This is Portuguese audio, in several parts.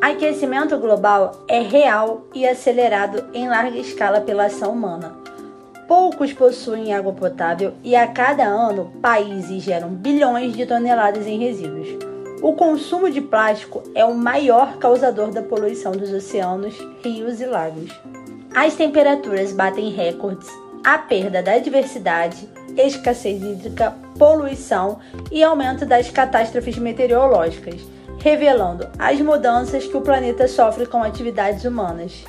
Aquecimento global é real e acelerado em larga escala pela ação humana. Poucos possuem água potável e a cada ano países geram bilhões de toneladas em resíduos. O consumo de plástico é o maior causador da poluição dos oceanos, rios e lagos. As temperaturas batem recordes, a perda da diversidade, escassez hídrica, poluição e aumento das catástrofes meteorológicas revelando as mudanças que o planeta sofre com atividades humanas.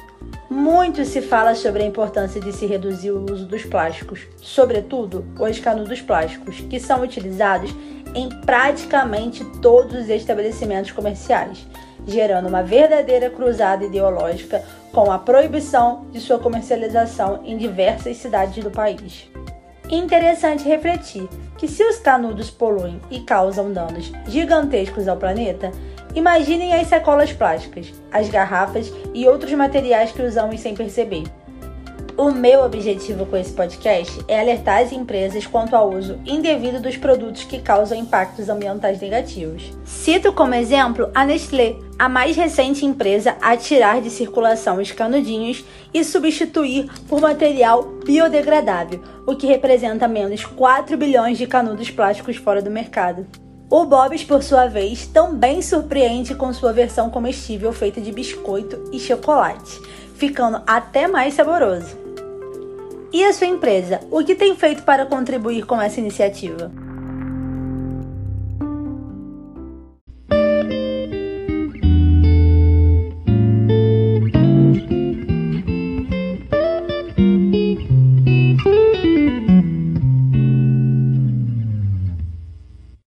Muito se fala sobre a importância de se reduzir o uso dos plásticos, sobretudo os canudos plásticos, que são utilizados em praticamente todos os estabelecimentos comerciais, gerando uma verdadeira cruzada ideológica com a proibição de sua comercialização em diversas cidades do país. Interessante refletir que se os canudos poluem e causam danos gigantescos ao planeta, imaginem as sacolas plásticas, as garrafas e outros materiais que usamos sem perceber. O meu objetivo com esse podcast é alertar as empresas quanto ao uso indevido dos produtos que causam impactos ambientais negativos. Cito como exemplo a Nestlé, a mais recente empresa a tirar de circulação os canudinhos e substituir por material biodegradável, o que representa menos 4 bilhões de canudos plásticos fora do mercado. O Bob's, por sua vez, também surpreende com sua versão comestível feita de biscoito e chocolate, ficando até mais saboroso. E a sua empresa, o que tem feito para contribuir com essa iniciativa?